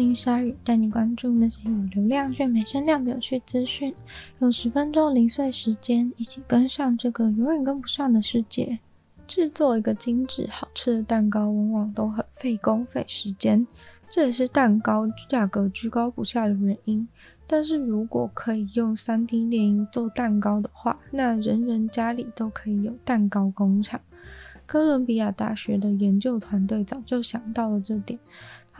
欢迎光临鲨语，带你关注那些有流量却没声量的有趣资讯。用十分钟零碎时间，一起跟上这个永远跟不上的世界。制作一个精致好吃的蛋糕，往往都很费工费时间，这也是蛋糕价格居高不下的原因。但是如果可以用 3D 列印做蛋糕的话，那人人家里都可以有蛋糕工厂。哥伦比亚大学的研究团队早就想到了这点。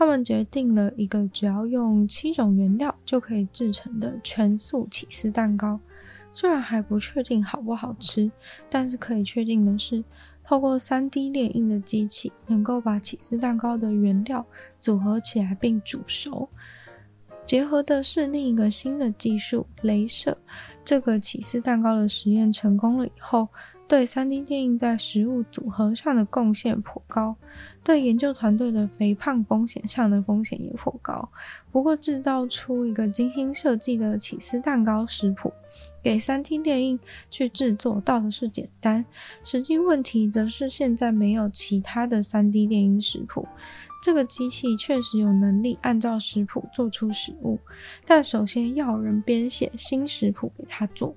他们决定了一个只要用七种原料就可以制成的全素起司蛋糕。虽然还不确定好不好吃，但是可以确定的是，透过 3D 列印的机器能够把起司蛋糕的原料组合起来并煮熟。结合的是另一个新的技术——镭射。这个起司蛋糕的实验成功了以后，对 3D 电影在食物组合上的贡献颇高，对研究团队的肥胖风险上的风险也颇高。不过，制造出一个精心设计的起司蛋糕食谱，给 3D 电影去制作倒的是简单，实际问题则是现在没有其他的 3D 电影食谱。这个机器确实有能力按照食谱做出食物，但首先要人编写新食谱给他做。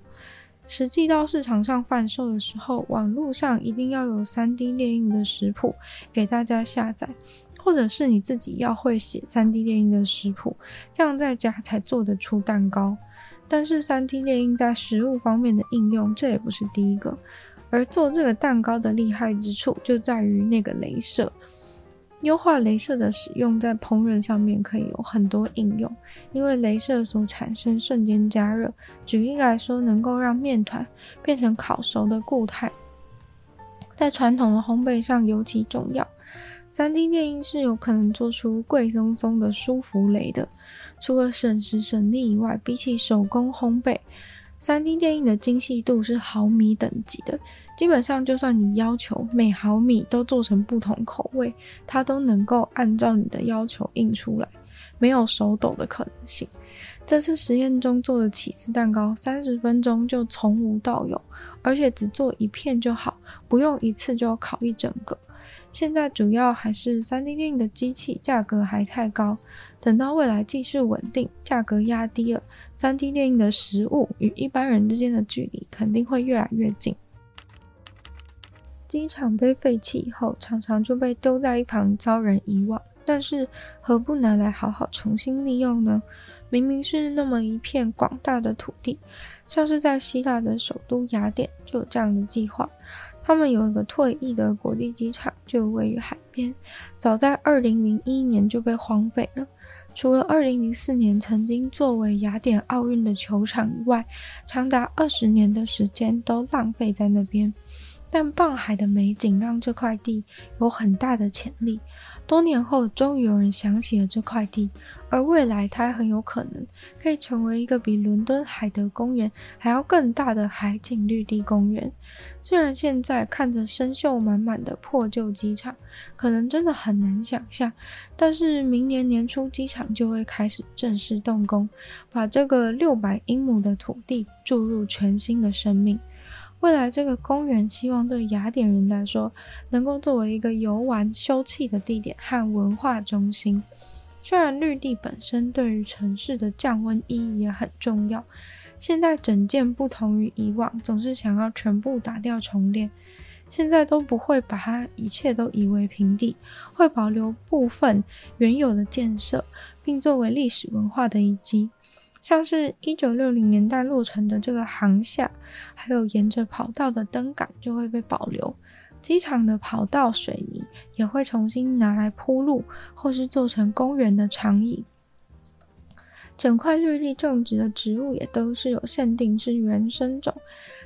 实际到市场上贩售的时候，网络上一定要有 3D 列印的食谱给大家下载，或者是你自己要会写 3D 列印的食谱，这样在家才做得出蛋糕。但是 3D 列印在食物方面的应用，这也不是第一个。而做这个蛋糕的厉害之处，就在于那个镭射。优化镭射的使用在烹饪上面可以有很多应用，因为镭射所产生瞬间加热，举例来说，能够让面团变成烤熟的固态，在传统的烘焙上尤其重要。三 D 电音是有可能做出贵松松的舒芙蕾的，除了省时省力以外，比起手工烘焙。3D 电印的精细度是毫米等级的，基本上就算你要求每毫米都做成不同口味，它都能够按照你的要求印出来，没有手抖的可能性。这次实验中做的起司蛋糕，三十分钟就从无到有，而且只做一片就好，不用一次就烤一整个。现在主要还是 3D 列印的机器价格还太高，等到未来技术稳定，价格压低了，3D 列印的食物与一般人之间的距离肯定会越来越近。机场被废弃以后，常常就被丢在一旁遭人遗忘，但是何不拿来好好重新利用呢？明明是那么一片广大的土地，像是在希腊的首都雅典就有这样的计划。他们有一个退役的国际机场，就位于海边，早在二零零一年就被荒废了。除了二零零四年曾经作为雅典奥运的球场以外，长达二十年的时间都浪费在那边。但傍海的美景让这块地有很大的潜力。多年后，终于有人想起了这块地，而未来它很有可能可以成为一个比伦敦海德公园还要更大的海景绿地公园。虽然现在看着生锈满满的破旧机场，可能真的很难想象，但是明年年初机场就会开始正式动工，把这个六百英亩的土地注入全新的生命。未来这个公园，希望对雅典人来说，能够作为一个游玩休憩的地点和文化中心。虽然绿地本身对于城市的降温意义也很重要，现在整件不同于以往，总是想要全部打掉重练，现在都不会把它一切都夷为平地，会保留部分原有的建设，并作为历史文化的遗迹。像是一九六零年代落成的这个航厦，还有沿着跑道的灯杆就会被保留。机场的跑道水泥也会重新拿来铺路，或是做成公园的长椅。整块绿地种植的植物也都是有限定是原生种。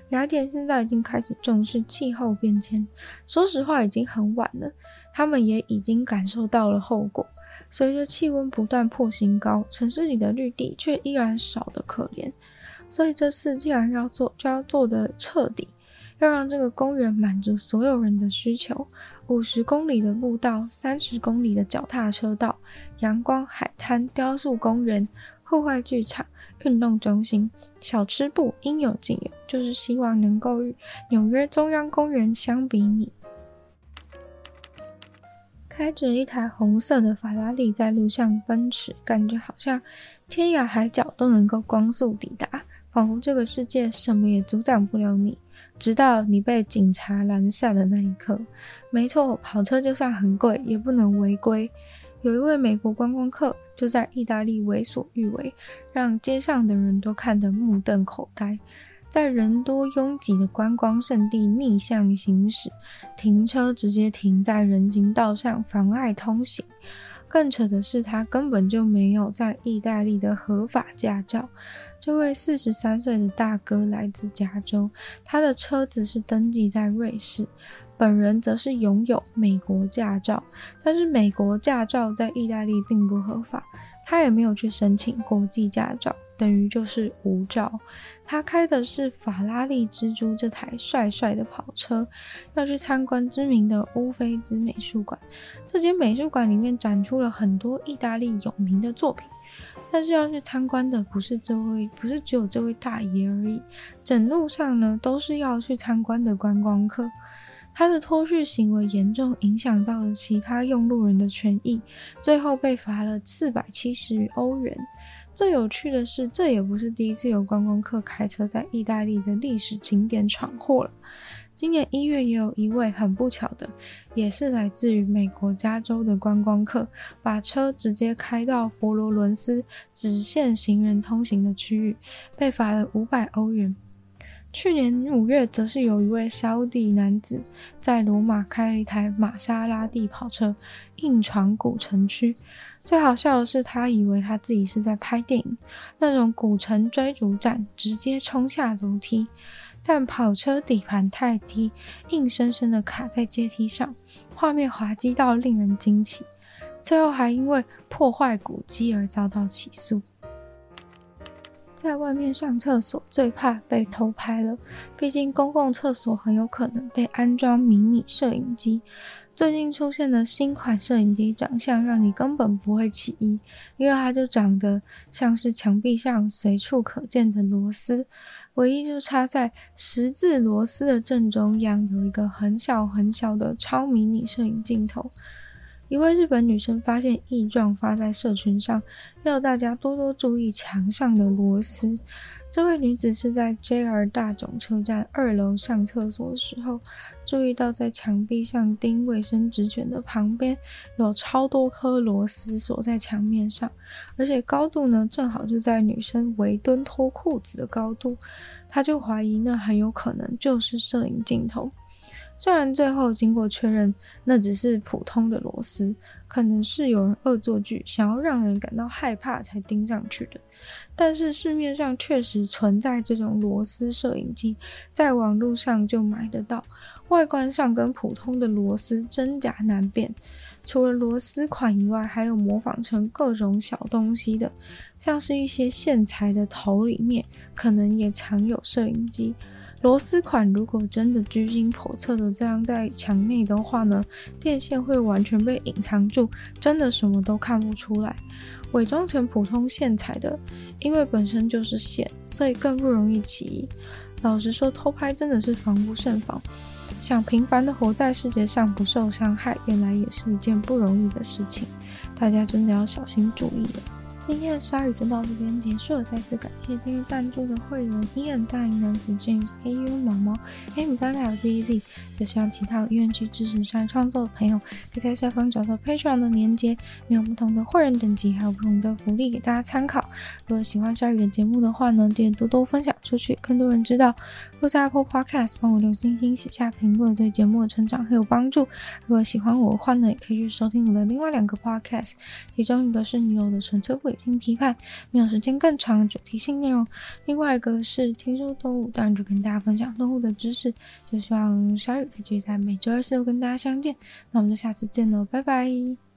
雅典现在已经开始重视气候变迁，说实话已经很晚了，他们也已经感受到了后果。随着气温不断破新高，城市里的绿地却依然少得可怜。所以这次既然要做，就要做得彻底，要让这个公园满足所有人的需求。五十公里的步道，三十公里的脚踏车道，阳光海滩、雕塑公园、户外剧场、运动中心、小吃部，应有尽有，就是希望能够与纽约中央公园相比拟。开着一台红色的法拉利在路上奔驰，感觉好像天涯海角都能够光速抵达，仿佛这个世界什么也阻挡不了你。直到你被警察拦下的那一刻，没错，跑车就算很贵，也不能违规。有一位美国观光客就在意大利为所欲为，让街上的人都看得目瞪口呆。在人多拥挤的观光胜地逆向行驶，停车直接停在人行道上，妨碍通行。更扯的是，他根本就没有在意大利的合法驾照。这位四十三岁的大哥来自加州，他的车子是登记在瑞士，本人则是拥有美国驾照，但是美国驾照在意大利并不合法，他也没有去申请国际驾照。等于就是无照，他开的是法拉利蜘蛛这台帅帅的跑车，要去参观知名的乌菲兹美术馆。这间美术馆里面展出了很多意大利有名的作品，但是要去参观的不是这位，不是只有这位大爷而已，整路上呢都是要去参观的观光客。他的脱序行为严重影响到了其他用路人的权益，最后被罚了四百七十欧元。最有趣的是，这也不是第一次有观光客开车在意大利的历史景点闯祸了。今年一月，也有一位很不巧的，也是来自于美国加州的观光客，把车直接开到佛罗伦斯直线行人通行的区域，被罚了五百欧元。去年五月，则是有一位沙地男子在罗马开了一台玛莎拉蒂跑车，硬闯古城区。最好笑的是，他以为他自己是在拍电影，那种古城追逐战，直接冲下楼梯，但跑车底盘太低，硬生生的卡在阶梯上，画面滑稽到令人惊奇。最后还因为破坏古迹而遭到起诉。在外面上厕所最怕被偷拍了，毕竟公共厕所很有可能被安装迷你摄影机。最近出现的新款摄影机长相让你根本不会起疑，因为它就长得像是墙壁上随处可见的螺丝，唯一就插在十字螺丝的正中央有一个很小很小的超迷你摄影镜头。一位日本女生发现异状，发在社群上，要大家多多注意墙上的螺丝。这位女子是在 JR 大冢车站二楼上厕所的时候，注意到在墙壁上钉卫生纸卷的旁边有超多颗螺丝锁在墙面上，而且高度呢正好就在女生围蹲脱裤子的高度，她就怀疑那很有可能就是摄影镜头。虽然最后经过确认，那只是普通的螺丝，可能是有人恶作剧，想要让人感到害怕才钉上去的。但是市面上确实存在这种螺丝摄影机，在网络上就买得到，外观上跟普通的螺丝真假难辨。除了螺丝款以外，还有模仿成各种小东西的，像是一些线材的头里面，可能也藏有摄影机。螺丝款如果真的居心叵测的这样在墙内的话呢，电线会完全被隐藏住，真的什么都看不出来。伪装成普通线材的，因为本身就是线，所以更不容易起疑。老实说，偷拍真的是防不胜防。想平凡的活在世界上不受伤害，原来也是一件不容易的事情。大家真的要小心注意了。今天的鲨鱼就到这边结束了，再次感谢今天赞助的会员：Ian 大龄男子 James KU 毛毛 M 丹还有 ZZ。就希望其他有意愿去支持鲨鱼创作的朋友，可以在下方找到 Patreon 的链接，没有不同的会员等级，还有不同的福利给大家参考。如果喜欢鲨鱼的节目的话呢，记得多多分享出去，更多人知道。或在 Apple Podcast 帮我留星星、写下评论，对节目的成长很有帮助。如果喜欢我的话呢，也可以去收听我的另外两个 Podcast，其中一个是女友的纯粹不理性批判，没有时间更长的主题性内容；另外一个是听说动物，当然就跟大家分享动物的知识。就希望小雨可以继续在每周二、四都跟大家相见。那我们就下次见喽，拜拜。